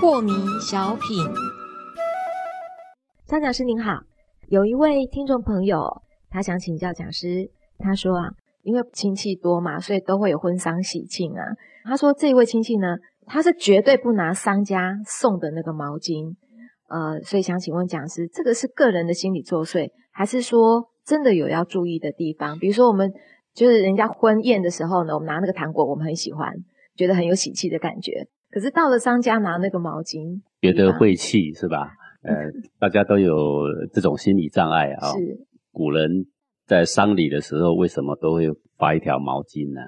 破迷小品，张讲师您好，有一位听众朋友，他想请教讲师，他说啊，因为亲戚多嘛，所以都会有婚丧喜庆啊。他说这位亲戚呢，他是绝对不拿商家送的那个毛巾，呃，所以想请问讲师，这个是个人的心理作祟，还是说真的有要注意的地方？比如说我们就是人家婚宴的时候呢，我们拿那个糖果，我们很喜欢，觉得很有喜气的感觉。可是到了商家拿那个毛巾，觉得晦气是吧？呃，大家都有这种心理障碍啊。是古人在丧礼的时候，为什么都会发一条毛巾呢？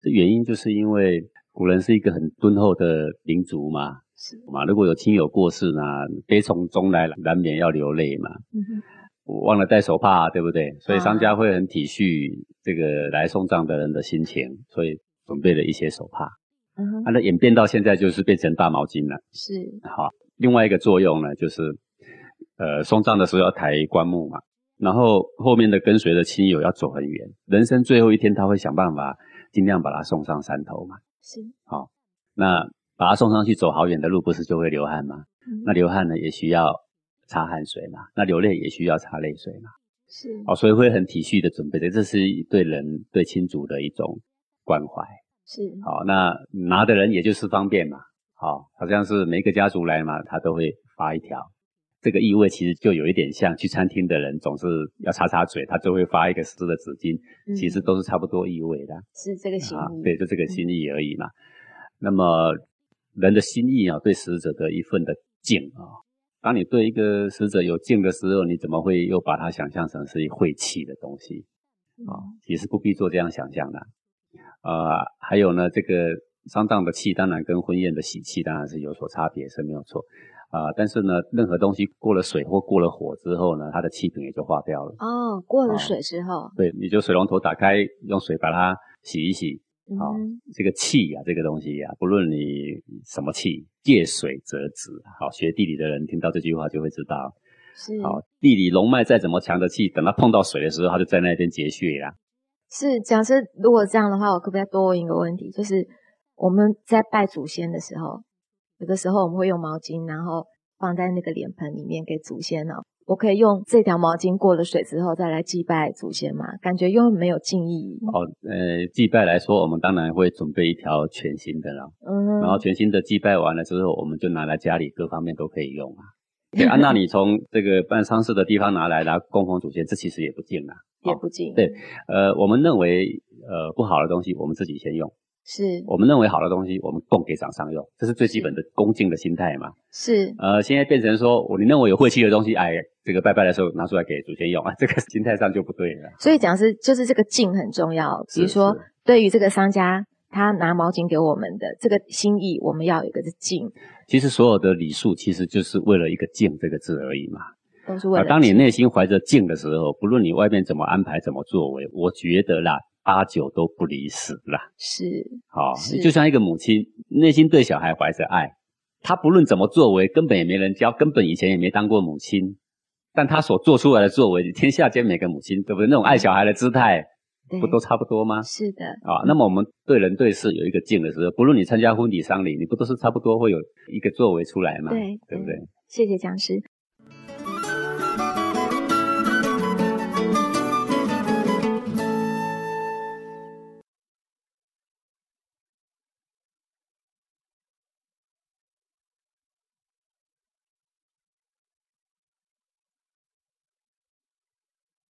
这原因就是因为古人是一个很敦厚的民族嘛。是嘛，如果有亲友过世呢，悲从中来，难免要流泪嘛。嗯哼，我忘了带手帕，对不对？所以啊商家会很体恤这个来送葬的人的心情，所以准备了一些手帕。嗯哼，啊，那演变到现在就是变成大毛巾了。是好，另外一个作用呢，就是呃送葬的时候要抬棺木嘛，然后后面的跟随的亲友要走很远，人生最后一天他会想办法尽量把他送上山头嘛。是，好那把它送上去走好远的路，不是就会流汗吗？嗯那流汗呢也需要擦汗水嘛，那流泪也需要擦泪水嘛。是哦，所以会很体恤的准备的，这是对人对亲族的一种关怀。是好，那拿的人也就是方便嘛。好，好像是每个家族来嘛，他都会发一条。这个意味其实就有一点像去餐厅的人总是要擦擦嘴，他就会发一个湿的纸巾，嗯其实都是差不多意味的是这个心啊。意，对，就这个心意而已嘛。那么人的心意啊，对死者的一份的敬啊，当你对一个死者有敬的时候，你怎么会又把它想象成是一晦气的东西？啊、其实不必做这样想象的。啊，还有呢，这个丧葬的气当然跟婚宴的喜气当然是有所差别，是没有错。啊、但是呢，任何东西过了水或过了火之后呢，它的气品也就化掉了。哦，过了哦水之后，对，你就水龙头打开，用水把它洗一洗。好嗯这个气呀、这个东西呀、不论你什么气，借水则止。好，学地理的人听到这句话就会知道，是好，地理龙脉再怎么强的气，等它碰到水的时候，它就在那边结穴啦。是，假设如果这样的话，我可不可以再多问一个问题？就是我们在拜祖先的时候，有的时候我们会用毛巾，然后放在那个脸盆里面给祖先哦。我可以用这条毛巾过了水之后再来祭拜祖先吗？感觉又没有敬意。哦，呃，祭拜来说，我们当然会准备一条全新的了。嗯，然后全新的祭拜完了之后，我们就拿来家里各方面都可以用啊。对啊，那你从这个办丧事的地方拿来来供奉祖先，这其实也不敬啊。也不敬。对呃，我们认为呃不好的东西，我们自己先用；是我们认为好的东西，我们供给厂商用，这是最基本的恭敬的心态嘛。是呃，现在变成说，我你认为有晦气的东西，哎，这个拜拜的时候拿出来给祖先用啊，这个心态上就不对了。所以讲是就是这个敬很重要。比如是说是，对于这个商家，他拿毛巾给我们的这个心意，我们要有一个敬，其实所有的礼数，其实就是为了一个敬这个字而已嘛。啊，都是为了当你敬内心怀着敬的时候，不论你外面怎么安排、怎么作为，我觉得啦，八九都不离十啦。是好、是就像一个母亲，内心对小孩怀着爱，她不论怎么作为，根本也没人教，根本以前也没当过母亲，但她所做出来的作为，天下间每个母亲，对不对？那种爱小孩的姿态，不都差不多吗？是的，啊，那么我们对人对事有一个敬的时候，不论你参加婚礼丧礼，你不都是差不多会有一个作为出来吗？对对不对？谢谢讲师。